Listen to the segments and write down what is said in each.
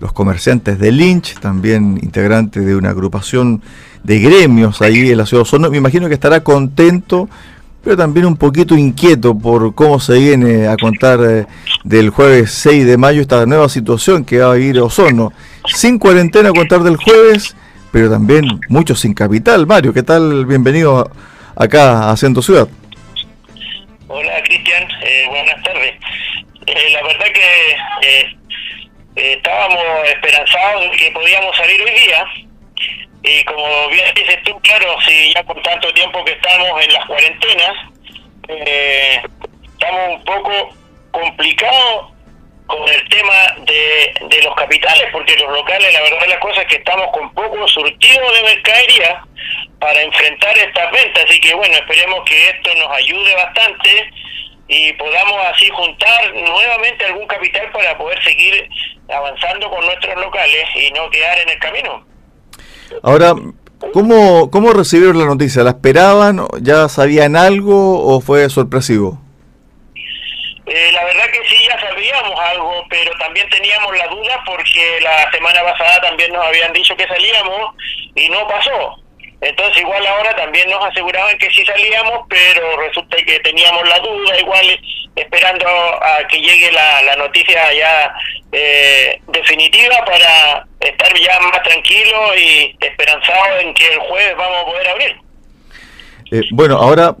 los comerciantes de Lynch, también integrante de una agrupación de gremios ahí en la ciudad de Osorno. Me imagino que estará contento, pero también un poquito inquieto por cómo se viene a contar eh, del jueves 6 de mayo esta nueva situación que va a vivir Osorno. Sin cuarentena a contar del jueves, pero también muchos sin capital. Mario, ¿qué tal? Bienvenido acá a Centro Ciudad. Hola Cristian, eh, buenas tardes. Eh, la verdad que estábamos esperanzados de que podíamos salir hoy día, y como bien dices tú, claro, si ya por tanto tiempo que estamos en las cuarentenas, eh, estamos un poco complicados con el tema de, de los capitales, porque los locales, la verdad las cosas es que estamos con poco surtido de mercadería para enfrentar estas ventas, así que bueno, esperemos que esto nos ayude bastante y podamos así juntar nuevamente algún capital para poder seguir avanzando con nuestros locales y no quedar en el camino. Ahora, ¿cómo, ¿cómo recibieron la noticia? ¿La esperaban? ¿Ya sabían algo o fue sorpresivo? Eh, la verdad que sí, ya sabíamos algo, pero también teníamos la duda porque la semana pasada también nos habían dicho que salíamos y no pasó. Entonces igual ahora también nos aseguraban que sí salíamos, pero resulta que teníamos la duda, igual esperando a que llegue la, la noticia ya eh, definitiva para estar ya más tranquilo y esperanzado en que el jueves vamos a poder abrir. Eh, bueno, ahora,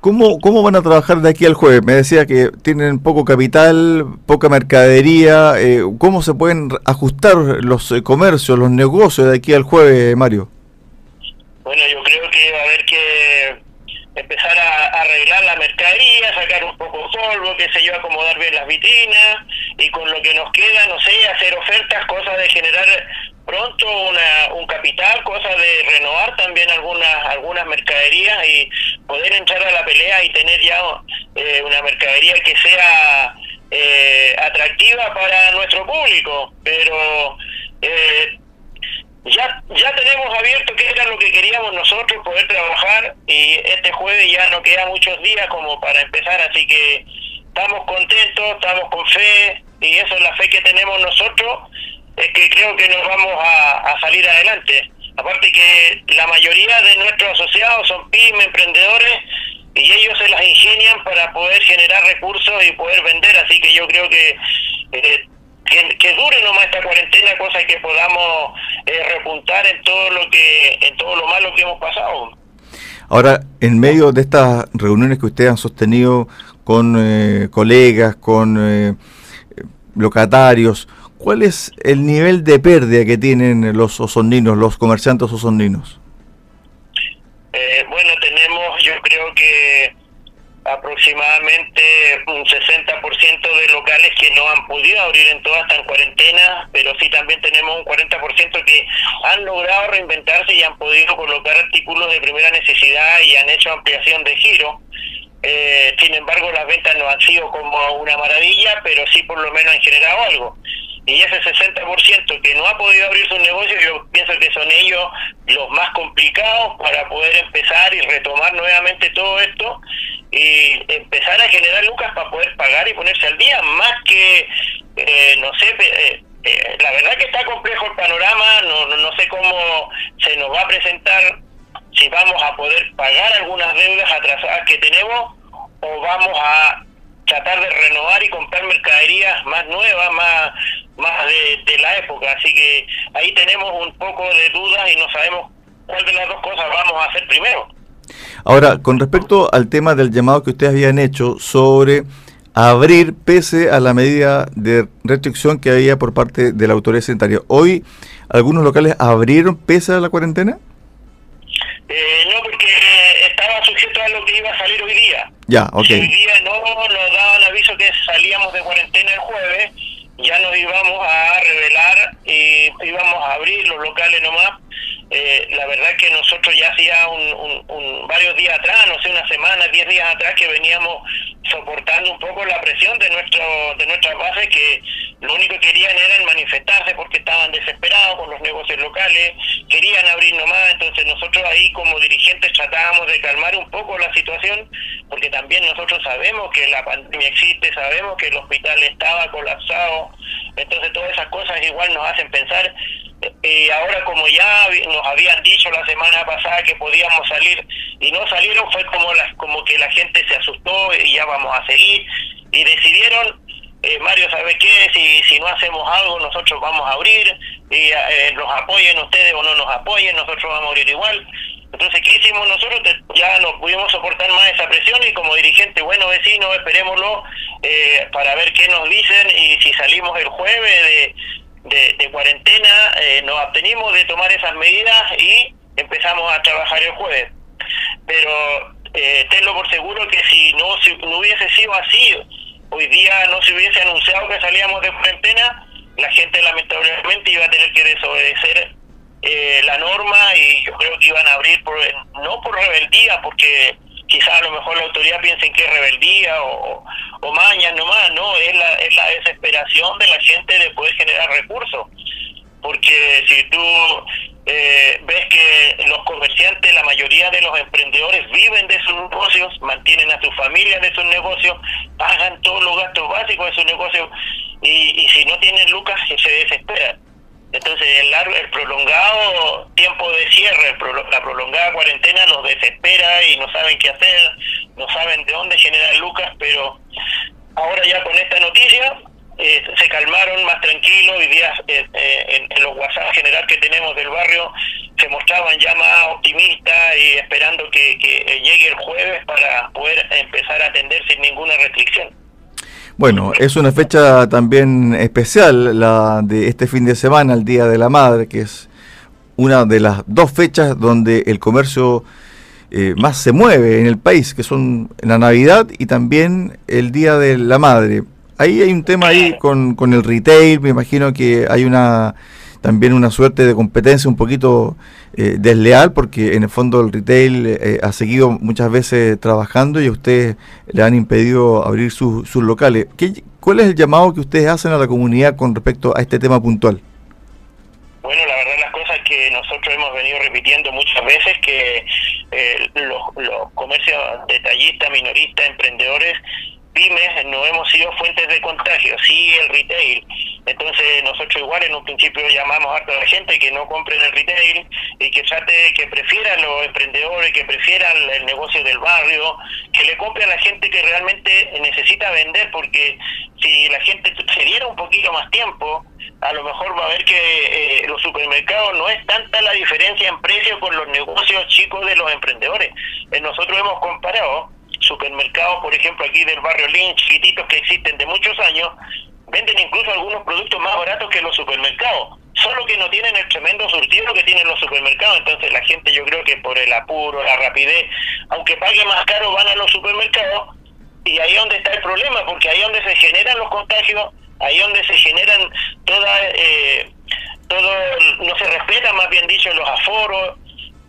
¿cómo, ¿cómo van a trabajar de aquí al jueves? Me decía que tienen poco capital, poca mercadería. Eh, ¿Cómo se pueden ajustar los eh, comercios, los negocios de aquí al jueves, Mario? Bueno, yo creo que va a haber que empezar a, arreglar la mercadería, sacar un poco polvo, qué sé yo, acomodar bien las vitrinas y con lo que nos queda, no sé, hacer ofertas, cosas de generar pronto una, un capital, cosas de renovar también algunas algunas mercaderías y poder entrar a la pelea y tener ya eh, una mercadería que sea eh, atractiva para nuestro público, pero eh, ya ya tenemos abierto que era lo que queríamos nosotros poder trabajar y este jueves ya no queda muchos días como para empezar así que estamos contentos estamos con fe y eso es la fe que tenemos nosotros es que creo que nos vamos a, salir adelante. Aparte que la mayoría de nuestros asociados son pymes emprendedores y ellos se las ingenian para poder generar recursos y poder vender así que yo creo que eh, que, dure nomás esta cuarentena, cosa que podamos eh, repuntar en todo lo que en todo lo malo que hemos pasado. Ahora, en medio de estas reuniones que ustedes han sostenido con eh, colegas, con eh, locatarios, ¿cuál es el nivel de pérdida que tienen los osondinos, los comerciantes osondinos? bueno, tenemos, yo creo que aproximadamente un 60% de locales que no han podido abrir en toda esta cuarentena, pero sí también tenemos un 40% que han logrado reinventarse y han podido colocar artículos de primera necesidad y han hecho ampliación de giro. Eh, sin embargo, las ventas no han sido como una maravilla, pero sí por lo menos han generado algo. Y ese 60% que no ha podido abrir su negocio, yo pienso que son ellos los más complicados para poder empezar y retomar nuevamente todo esto y empezar a generar lucas para poder pagar y ponerse al día, más que, eh, no sé, eh, eh, la verdad que está complejo el panorama, no, no sé cómo se nos va a presentar, si vamos a poder pagar algunas deudas atrasadas que tenemos o vamos a tratar de renovar y comprar mercaderías más nuevas, más más de, de la época, así que ahí tenemos un poco de dudas y no sabemos cuál de las dos cosas vamos a hacer primero. Ahora, con respecto al tema del llamado que ustedes habían hecho sobre abrir pese a la medida de restricción que había por parte de la autoridad sanitaria, ¿hoy algunos locales abrieron pese a la cuarentena? Eh, no, porque estaba sujeto a lo que iba a salir hoy día. Ya, ok. hoy día no nos daban aviso que salíamos de cuarentena el jueves, ya nos íbamos a revelar y íbamos a abrir los locales nomás eh, la verdad que nosotros ya hacía un, varios días atrás, no sé, una semana, diez días atrás que veníamos soportando un poco la presión de nuestro de nuestras bases que lo único que querían era manifestarse porque estaban desesperados con los negocios locales, querían abrir nomás, entonces nosotros ahí como dirigentes tratábamos de calmar un poco la situación porque también nosotros sabemos que la pandemia existe, sabemos que el hospital estaba colapsado, entonces todas esas cosas igual nos hacen pensar y ahora como ya nos habían dicho la semana pasada que podíamos salir y no salieron fue como las como que la gente se asustó y ya vamos a seguir. Y decidieron eh, Mario sabe qué si si no hacemos algo nosotros vamos a abrir y eh, nos apoyen ustedes o no nos apoyen nosotros vamos a abrir igual. Entonces qué hicimos nosotros ya no pudimos soportar más esa presión y como dirigente bueno vecino esperémoslo eh, para ver qué nos dicen y si salimos el jueves de de, cuarentena, eh, nos abstenimos de tomar esas medidas y empezamos a trabajar el jueves. Pero eh, tenlo por seguro que si no, si no hubiese sido así, hoy día no se hubiese anunciado que salíamos de cuarentena, la gente lamentablemente iba a tener que desobedecer eh, la norma y yo creo que iban a abrir por, no por rebeldía, porque quizás a lo mejor la autoridad piensen que es rebeldía o, o maña nomás, no, es la, es la desesperación de la gente de poder generar recursos. Porque si tú eh, ves que los comerciantes, la mayoría de los emprendedores viven de sus negocios, mantienen a sus familias de sus negocios, pagan todos los gastos básicos de sus negocios y, y si no tienen lucas se desesperan. Entonces el, largo, el prolongado tiempo de cierre, la prolongada cuarentena los desespera y no saben qué hacer, no saben de dónde generar lucas, pero ahora ya con esta noticia eh, se calmaron más tranquilos y días eh, eh, en, los WhatsApp general que tenemos del barrio se mostraban ya más optimistas y esperando que llegue el jueves para poder empezar a atender sin ninguna restricción. Bueno, es una fecha también especial la de este fin de semana, el Día de la Madre, que es una de las dos fechas donde el comercio eh, más se mueve en el país, que son la Navidad y también el Día de la Madre. Ahí hay un tema ahí con, con el retail, me imagino que hay una también una suerte de competencia un poquito eh, desleal, porque en el fondo el retail eh, ha seguido muchas veces trabajando y ustedes le han impedido abrir sus locales. ¿Qué, ¿Cuál es el llamado que ustedes hacen a la comunidad con respecto a este tema puntual? Bueno, la verdad las cosas que nosotros hemos venido repitiendo muchas veces que eh, los, los comercios detallistas, minoristas, emprendedores pymes no hemos sido fuentes de contagio, sí el retail. Entonces nosotros igual en un principio llamamos a toda la gente que no compren el retail y que trate, que prefieran los emprendedores, que prefieran el negocio del barrio, que le compre a la gente que realmente necesita vender, porque si la gente se diera un poquito más tiempo, a lo mejor va a ver que eh, los supermercados no es tanta la diferencia en precio con los negocios chicos de los emprendedores. Eh, nosotros hemos comparado supermercados, por ejemplo, aquí del barrio Lynch, chiquititos que existen de muchos años, venden incluso algunos productos más baratos que los supermercados, solo que no tienen el tremendo surtido que tienen los supermercados. Entonces la gente yo creo que por el apuro, la rapidez, aunque pague más caro, van a los supermercados y ahí es donde está el problema, porque ahí es donde se generan los contagios, ahí es donde se generan toda... Eh, todo, no se respeta más bien dicho los aforos,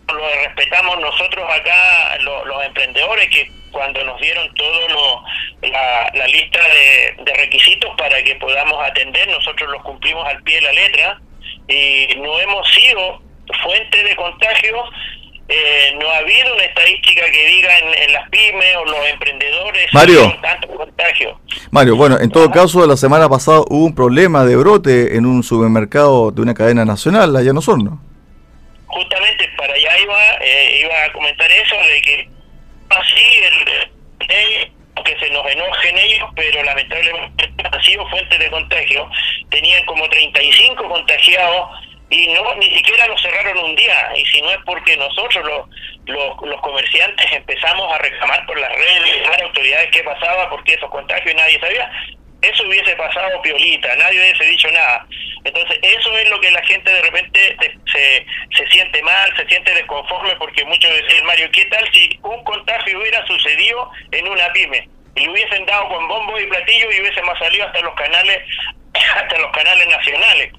lo respetamos nosotros acá, los emprendedores, que cuando nos dieron todo la, lista de, requisitos para que podamos atender, nosotros los cumplimos al pie de la letra y no hemos sido fuente de contagio. Eh, no ha habido una estadística que diga en, las pymes o los emprendedores Mario, tanto contagio. Mario, bueno, en todo caso, la semana pasada hubo un problema de brote en un supermercado de una cadena nacional, allá no son, ¿no? Justamente para allá iba, eh, iba a comentar eso, de que así el, que se nos enojen ellos, pero lamentablemente han sido fuentes de contagio. Tenían como 35 contagiados y no ni siquiera los cerraron un día. Y si no es porque nosotros, los, los, los comerciantes, empezamos a reclamar por las redes, a las autoridades qué pasaba, porque esos contagios y nadie sabía, eso hubiese pasado piolita, nadie hubiese dicho nada. Entonces, eso es lo que la gente de repente se, se siente mal, se siente desconforme, porque muchos dicen, Mario, ¿qué tal si un contagio hubiera sucedido en una pyme? Y le hubiesen dado con bombo y platillo y hubiésemos salido hasta los canales, hasta los canales nacionales.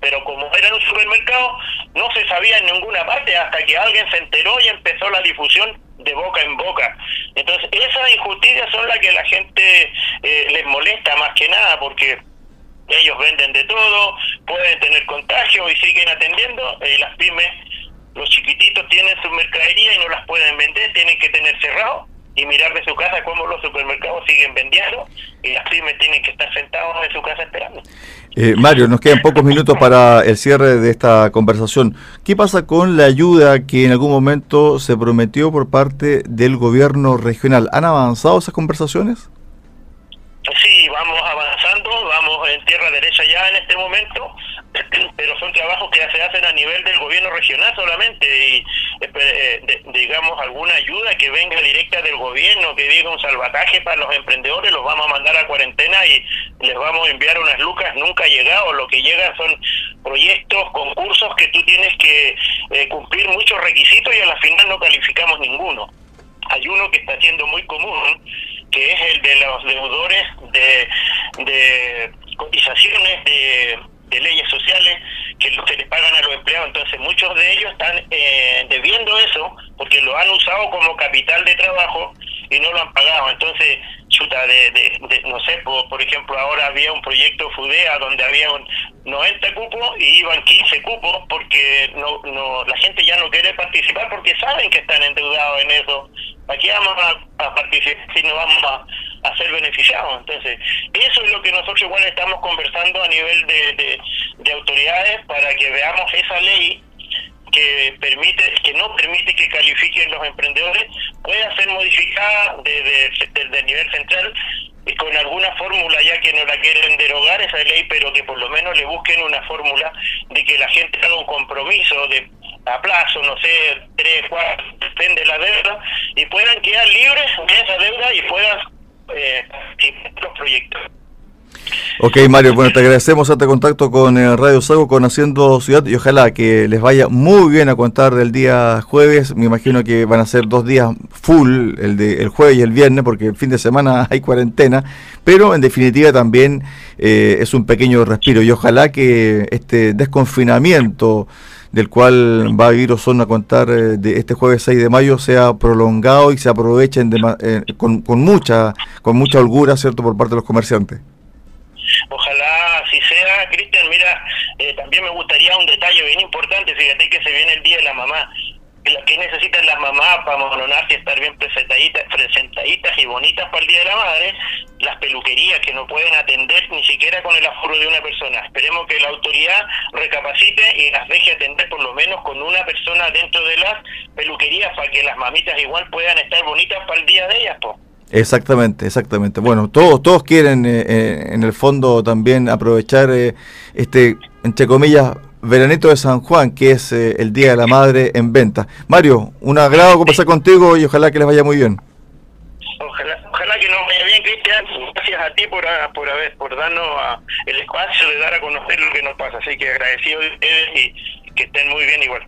Pero como era un supermercado, no se sabía en ninguna parte hasta que alguien se enteró y empezó la difusión de boca en boca. Entonces, esas injusticias son las que la gente eh, les molesta más que nada, porque ellos venden de todo, pueden tener contagio y siguen atendiendo, y las pymes, los chiquititos tienen su mercadería y no las pueden vender, tienen que tener cerrado, y mirar de su casa cómo los supermercados siguen vendiendo y las pymes tienen que estar sentados en su casa esperando. Eh, Mario, nos quedan pocos minutos para el cierre de esta conversación. ¿Qué pasa con la ayuda que en algún momento se prometió por parte del gobierno regional? ¿Han avanzado esas conversaciones? Sí, vamos avanzando, vamos en tierra derecha ya en este momento, pero son trabajos que se hacen a nivel del gobierno regional solamente y eh, digamos alguna ayuda que venga directa del gobierno, que diga un salvataje para los emprendedores, los vamos a mandar a cuarentena y les vamos a enviar unas lucas nunca llegado, lo que llega son proyectos, concursos que tú tienes que eh, cumplir muchos requisitos y a la final no calificamos ninguno. Hay uno que está siendo muy común, que es el de los deudores de, de cotizaciones de, leyes sociales que se les pagan a los empleados. Entonces muchos de ellos están eh, debiendo eso porque lo han usado como capital de trabajo y no lo han pagado. Entonces, chuta, de, de, no sé, por, por, ejemplo, ahora había un proyecto FUDEA donde había 90 cupos y iban 15 cupos porque no, no la gente ya no quiere participar porque saben que están endeudados en eso aquí vamos a, participar si no vamos a, ser beneficiados. Entonces, eso es lo que nosotros igual estamos conversando a nivel de, de, autoridades para que veamos esa ley que permite que no permite que califiquen los emprendedores pueda ser modificada desde, desde el nivel central y con alguna fórmula ya que no la quieren derogar esa ley pero que por lo menos le busquen una fórmula de que la gente haga un compromiso de a plazo, no sé, tres, cuatro, depende de la deuda, y puedan quedar libres de esa deuda y puedan eh, los proyectos. Ok, Mario, bueno, te agradecemos este contacto con eh, Radio Sago, con Haciendo Ciudad, y ojalá que les vaya muy bien a contar del día jueves. Me imagino que van a ser dos días full, el de el jueves y el viernes, porque el fin de semana hay cuarentena, pero en definitiva también eh, es un pequeño respiro, y ojalá que este desconfinamiento del cual va a vivir Osorno a contar eh, de este jueves 6 de mayo sea prolongado y se aprovechen eh, con, con, mucha con mucha holgura, ¿cierto?, por parte de los comerciantes. Ojalá así sea, Cristian. Mira, eh, también me gustaría un detalle bien importante. Fíjate que se viene el Día de la Mamá que necesitan las mamás para mononarse estar bien presentaditas, presentaditas y bonitas para el Día de la Madre, las peluquerías que no pueden atender ni siquiera con el aforo de una persona. Esperemos que la autoridad recapacite y las deje atender por lo menos con una persona dentro de las peluquerías para que las mamitas igual puedan estar bonitas para el día de ellas. Po. Exactamente, exactamente. Bueno, todos todos quieren eh, eh, en el fondo también aprovechar eh, este, entre comillas, Veranito de San Juan, que es eh, el Día de la Madre en venta. Mario, un agrado conversar contigo y ojalá que les vaya muy bien. Ojalá, ojalá que nos vaya bien, Cristian. Gracias a ti por, por, haber, por darnos el espacio de dar a conocer lo que nos pasa. Así que agradecido de y que estén muy bien igual.